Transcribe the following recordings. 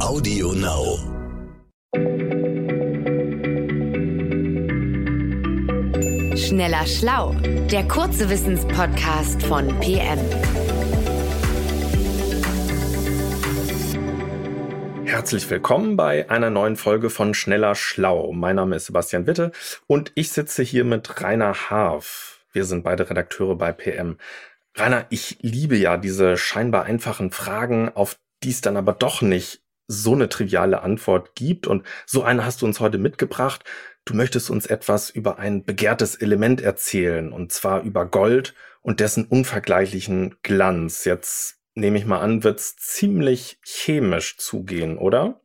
Audio Now. Schneller Schlau, der kurze Wissenspodcast von PM. Herzlich willkommen bei einer neuen Folge von Schneller Schlau. Mein Name ist Sebastian Witte und ich sitze hier mit Rainer Harf. Wir sind beide Redakteure bei PM. Rainer, ich liebe ja diese scheinbar einfachen Fragen, auf die es dann aber doch nicht so eine triviale Antwort gibt. Und so eine hast du uns heute mitgebracht. Du möchtest uns etwas über ein begehrtes Element erzählen, und zwar über Gold und dessen unvergleichlichen Glanz. Jetzt nehme ich mal an, wird's ziemlich chemisch zugehen, oder?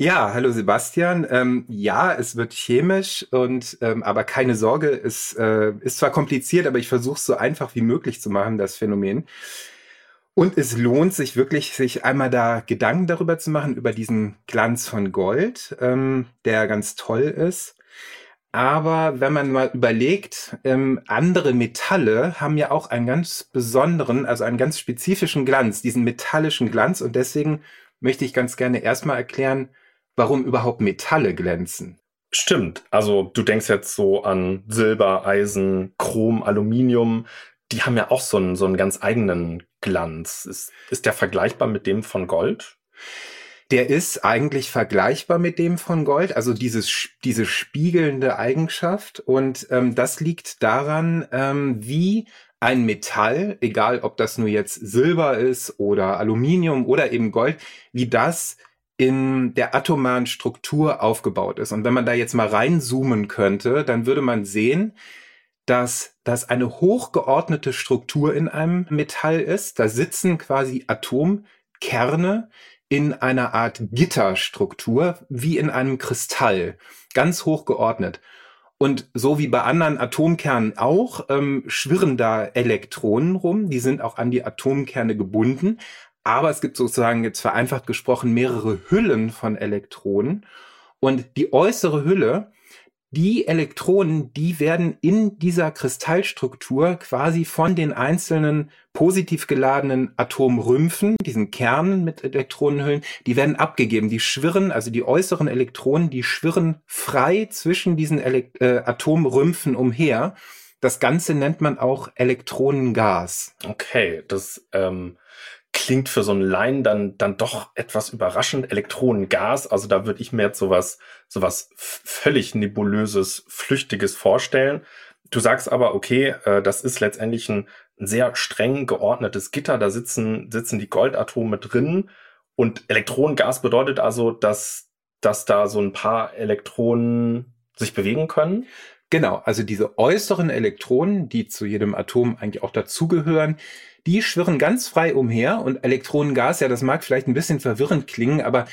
Ja, hallo Sebastian. Ähm, ja, es wird chemisch und ähm, aber keine Sorge, es äh, ist zwar kompliziert, aber ich versuche es so einfach wie möglich zu machen, das Phänomen. Und es lohnt sich wirklich, sich einmal da Gedanken darüber zu machen, über diesen Glanz von Gold, ähm, der ganz toll ist. Aber wenn man mal überlegt, ähm, andere Metalle haben ja auch einen ganz besonderen, also einen ganz spezifischen Glanz, diesen metallischen Glanz. Und deswegen möchte ich ganz gerne erstmal erklären, warum überhaupt Metalle glänzen. Stimmt. Also du denkst jetzt so an Silber, Eisen, Chrom, Aluminium. Die haben ja auch so einen, so einen ganz eigenen Glanz. Ist, ist der vergleichbar mit dem von Gold? Der ist eigentlich vergleichbar mit dem von Gold, also dieses, diese spiegelnde Eigenschaft. Und ähm, das liegt daran, ähm, wie ein Metall, egal ob das nur jetzt Silber ist oder Aluminium oder eben Gold, wie das in der atomaren Struktur aufgebaut ist. Und wenn man da jetzt mal reinzoomen könnte, dann würde man sehen, dass das eine hochgeordnete Struktur in einem Metall ist. Da sitzen quasi Atomkerne in einer Art Gitterstruktur, wie in einem Kristall, ganz hochgeordnet. Und so wie bei anderen Atomkernen auch, ähm, schwirren da Elektronen rum, die sind auch an die Atomkerne gebunden. Aber es gibt sozusagen jetzt vereinfacht gesprochen mehrere Hüllen von Elektronen. Und die äußere Hülle, die Elektronen, die werden in dieser Kristallstruktur quasi von den einzelnen positiv geladenen Atomrümpfen, diesen Kernen mit Elektronenhüllen, die werden abgegeben. Die schwirren, also die äußeren Elektronen, die schwirren frei zwischen diesen Elekt äh, Atomrümpfen umher. Das Ganze nennt man auch Elektronengas. Okay, das ähm, klingt für so einen Laien dann, dann doch etwas überraschend. Elektronengas, also da würde ich mir jetzt sowas, sowas völlig nebulöses, flüchtiges vorstellen. Du sagst aber, okay, äh, das ist letztendlich ein, ein sehr streng geordnetes Gitter. Da sitzen, sitzen die Goldatome drin. Und Elektronengas bedeutet also, dass, dass da so ein paar Elektronen sich bewegen können? Genau, also diese äußeren Elektronen, die zu jedem Atom eigentlich auch dazugehören, die schwirren ganz frei umher und Elektronengas, ja, das mag vielleicht ein bisschen verwirrend klingen, aber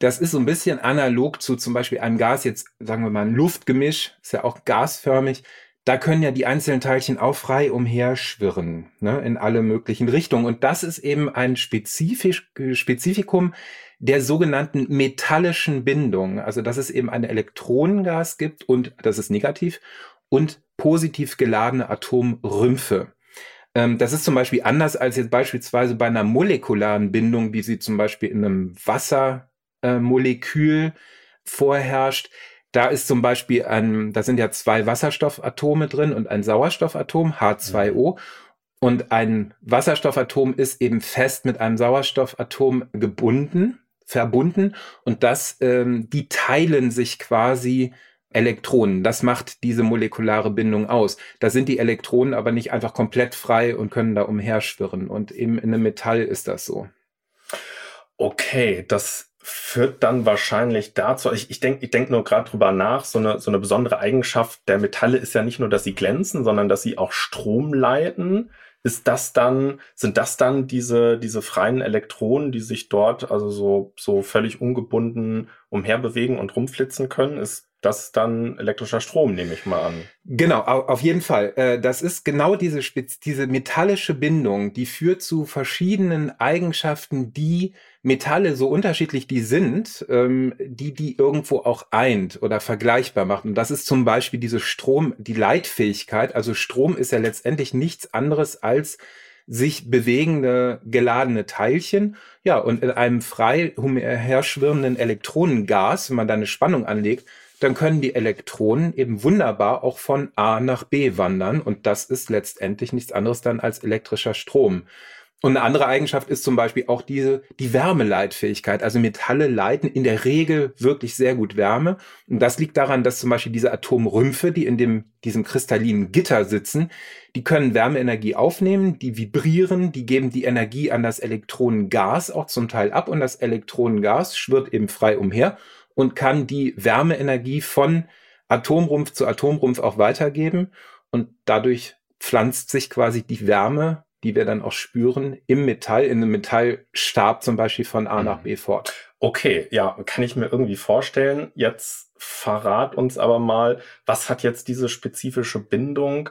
das ist so ein bisschen analog zu zum Beispiel einem Gas, jetzt sagen wir mal ein Luftgemisch, ist ja auch gasförmig. Da können ja die einzelnen Teilchen auch frei umherschwirren, ne, in alle möglichen Richtungen. Und das ist eben ein spezifisch, Spezifikum der sogenannten metallischen Bindung. Also, dass es eben ein Elektronengas gibt und das ist negativ und positiv geladene Atomrümpfe. Ähm, das ist zum Beispiel anders als jetzt beispielsweise bei einer molekularen Bindung, wie sie zum Beispiel in einem Wassermolekül äh, vorherrscht. Da ist zum Beispiel ein, da sind ja zwei Wasserstoffatome drin und ein Sauerstoffatom, H2O. Und ein Wasserstoffatom ist eben fest mit einem Sauerstoffatom gebunden, verbunden. Und das, ähm, die teilen sich quasi Elektronen. Das macht diese molekulare Bindung aus. Da sind die Elektronen aber nicht einfach komplett frei und können da umherschwirren. Und eben in einem Metall ist das so. Okay, das führt dann wahrscheinlich dazu, ich, ich denke ich denk nur gerade drüber nach, so eine, so eine besondere Eigenschaft der Metalle ist ja nicht nur, dass sie glänzen, sondern dass sie auch Strom leiten. Ist das dann, sind das dann diese, diese freien Elektronen, die sich dort also so, so völlig ungebunden umherbewegen und rumflitzen können? Ist das ist dann elektrischer Strom, nehme ich mal an. Genau, auf jeden Fall. Äh, das ist genau diese, diese metallische Bindung, die führt zu verschiedenen Eigenschaften, die Metalle, so unterschiedlich die sind, ähm, die die irgendwo auch eint oder vergleichbar macht. Und das ist zum Beispiel diese Strom, die Leitfähigkeit. Also Strom ist ja letztendlich nichts anderes als sich bewegende geladene Teilchen. Ja, und in einem frei herschwirrenden Elektronengas, wenn man da eine Spannung anlegt, dann können die Elektronen eben wunderbar auch von A nach B wandern. Und das ist letztendlich nichts anderes dann als elektrischer Strom. Und eine andere Eigenschaft ist zum Beispiel auch diese, die Wärmeleitfähigkeit. Also Metalle leiten in der Regel wirklich sehr gut Wärme. Und das liegt daran, dass zum Beispiel diese Atomrümpfe, die in dem, diesem kristallinen Gitter sitzen, die können Wärmeenergie aufnehmen, die vibrieren, die geben die Energie an das Elektronengas auch zum Teil ab und das Elektronengas schwirrt eben frei umher und kann die Wärmeenergie von Atomrumpf zu Atomrumpf auch weitergeben. Und dadurch pflanzt sich quasi die Wärme die wir dann auch spüren, im Metall, in einem Metallstab zum Beispiel von A nach B mhm. fort. Okay, ja, kann ich mir irgendwie vorstellen. Jetzt verrat uns aber mal, was hat jetzt diese spezifische Bindung,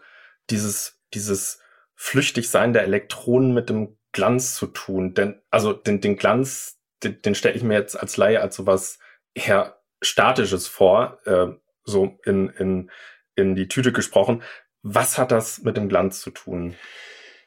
dieses, dieses Flüchtigsein der Elektronen mit dem Glanz zu tun? Denn, also den, den Glanz, den, den stelle ich mir jetzt als Laie als sowas eher Statisches vor, äh, so in, in, in die Tüte gesprochen. Was hat das mit dem Glanz zu tun?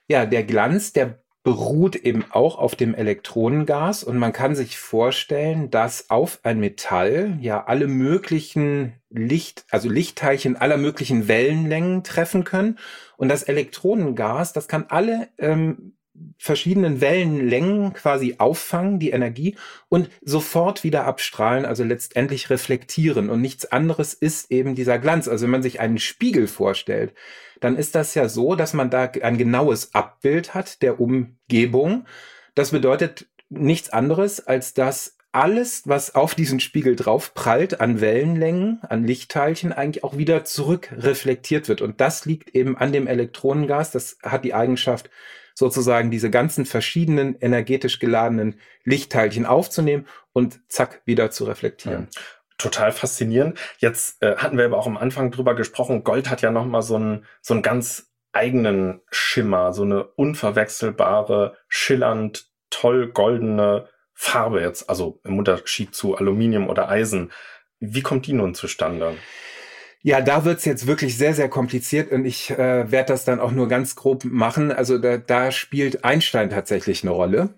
Ja, der Glanz, der beruht eben auch auf dem Elektronengas und man kann sich vorstellen, dass auf ein Metall ja alle möglichen Licht, also Lichtteilchen aller möglichen Wellenlängen treffen können und das Elektronengas, das kann alle ähm, verschiedenen Wellenlängen quasi auffangen, die Energie, und sofort wieder abstrahlen, also letztendlich reflektieren. Und nichts anderes ist eben dieser Glanz. Also wenn man sich einen Spiegel vorstellt, dann ist das ja so, dass man da ein genaues Abbild hat der Umgebung. Das bedeutet nichts anderes, als dass alles, was auf diesen Spiegel drauf prallt, an Wellenlängen, an Lichtteilchen, eigentlich auch wieder zurück reflektiert wird. Und das liegt eben an dem Elektronengas. Das hat die Eigenschaft, sozusagen diese ganzen verschiedenen energetisch geladenen Lichtteilchen aufzunehmen und zack, wieder zu reflektieren. Ja. Total faszinierend. Jetzt äh, hatten wir aber auch am Anfang drüber gesprochen, Gold hat ja nochmal so einen, so einen ganz eigenen Schimmer, so eine unverwechselbare, schillernd, toll goldene Farbe jetzt, also im Unterschied zu Aluminium oder Eisen. Wie kommt die nun zustande? Ja, da wird's jetzt wirklich sehr, sehr kompliziert und ich äh, werde das dann auch nur ganz grob machen. Also da, da spielt Einstein tatsächlich eine Rolle.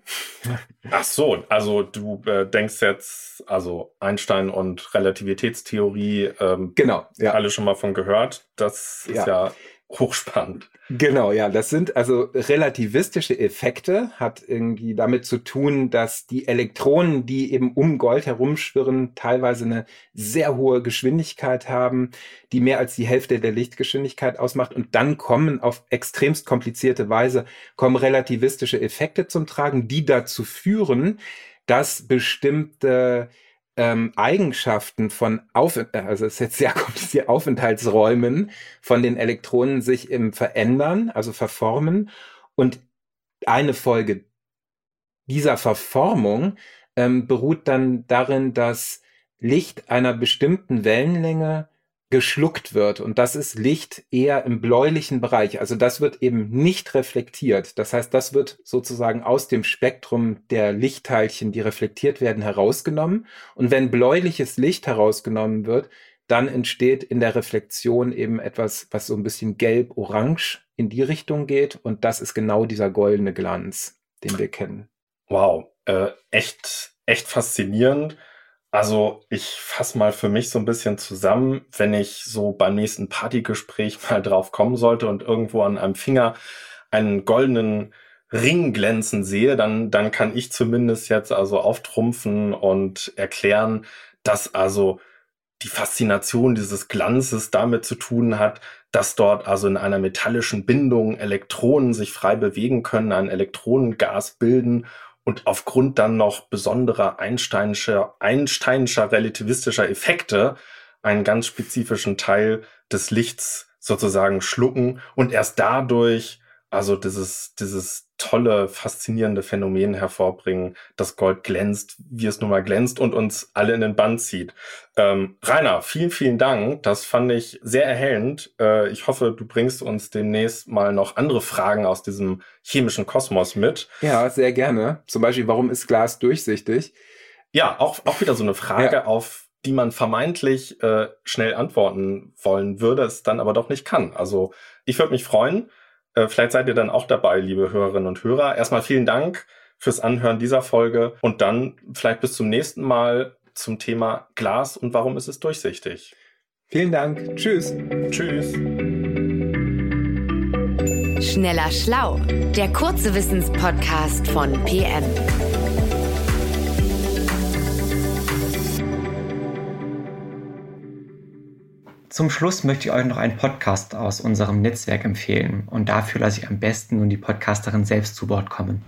Ach so, also du äh, denkst jetzt, also Einstein und Relativitätstheorie, ähm, genau, ja. alle schon mal von gehört. Das ist ja, ja hochspannend. Genau, ja, das sind also relativistische Effekte, hat irgendwie damit zu tun, dass die Elektronen, die eben um Gold herumschwirren, teilweise eine sehr hohe Geschwindigkeit haben, die mehr als die Hälfte der Lichtgeschwindigkeit ausmacht und dann kommen auf extremst komplizierte Weise kommen relativistische Effekte zum Tragen, die dazu führen, dass bestimmte ähm, Eigenschaften von Auf also es ist jetzt sehr kompliziert Aufenthaltsräumen von den Elektronen sich im verändern, also verformen. Und eine Folge dieser Verformung ähm, beruht dann darin, dass Licht einer bestimmten Wellenlänge geschluckt wird. Und das ist Licht eher im bläulichen Bereich. Also das wird eben nicht reflektiert. Das heißt, das wird sozusagen aus dem Spektrum der Lichtteilchen, die reflektiert werden, herausgenommen. Und wenn bläuliches Licht herausgenommen wird, dann entsteht in der Reflexion eben etwas, was so ein bisschen gelb-orange in die Richtung geht. Und das ist genau dieser goldene Glanz, den wir kennen. Wow, äh, echt, echt faszinierend. Also ich fasse mal für mich so ein bisschen zusammen, wenn ich so beim nächsten Partygespräch mal drauf kommen sollte und irgendwo an einem Finger einen goldenen Ring glänzen sehe, dann, dann kann ich zumindest jetzt also auftrumpfen und erklären, dass also die Faszination dieses Glanzes damit zu tun hat, dass dort also in einer metallischen Bindung Elektronen sich frei bewegen können, ein Elektronengas bilden und aufgrund dann noch besonderer Einsteinscher, Einsteinscher relativistischer Effekte einen ganz spezifischen Teil des Lichts sozusagen schlucken und erst dadurch also dieses, dieses tolle, faszinierende Phänomen hervorbringen, dass Gold glänzt, wie es nun mal glänzt und uns alle in den Bann zieht. Ähm, Rainer, vielen, vielen Dank. Das fand ich sehr erhellend. Äh, ich hoffe, du bringst uns demnächst mal noch andere Fragen aus diesem chemischen Kosmos mit. Ja, sehr gerne. Zum Beispiel, warum ist Glas durchsichtig? Ja, auch, auch wieder so eine Frage, ja. auf die man vermeintlich äh, schnell antworten wollen würde, es dann aber doch nicht kann. Also ich würde mich freuen, Äh, vielleicht seid ihr dann auch dabei, liebe Hörerinnen und Hörer. Erstmal vielen Dank fürs Anhören dieser Folge und dann vielleicht bis zum nächsten Mal zum Thema Glas und warum ist es durchsichtig. Vielen Dank. Tschüss. Tschüss. Schneller Schlau, der kurze Wissenspodcast von PM. Zum Schluss möchte ich euch noch einen Podcast aus unserem Netzwerk empfehlen und dafür lasse ich am besten nun die Podcasterin selbst zu Wort kommen.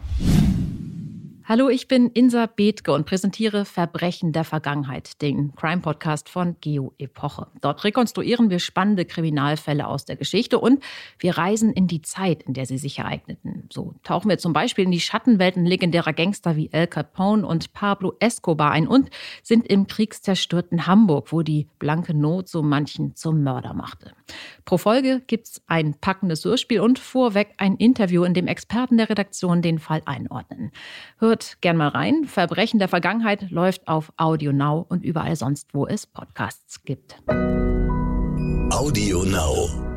Hallo, ich bin Insa Bethke und präsentiere Verbrechen der Vergangenheit, den Crime-Podcast von Geo Epoche. Dort rekonstruieren wir spannende Kriminalfälle aus der Geschichte und wir reisen in die Zeit, in der sie sich ereigneten. So tauchen wir zum Beispiel in die Schattenwelten legendärer Gangster wie El Capone und Pablo Escobar ein und sind im kriegszerstörten Hamburg, wo die blanke Not so manchen zum Mörder machte. Pro Folge gibt's ein packendes Hörspiel und vorweg ein Interview, in dem Experten der Redaktion den Fall einordnen. Hört gern mal rein. Verbrechen der Vergangenheit läuft auf Audio Now und überall sonst, wo es Podcasts gibt. Audio Now.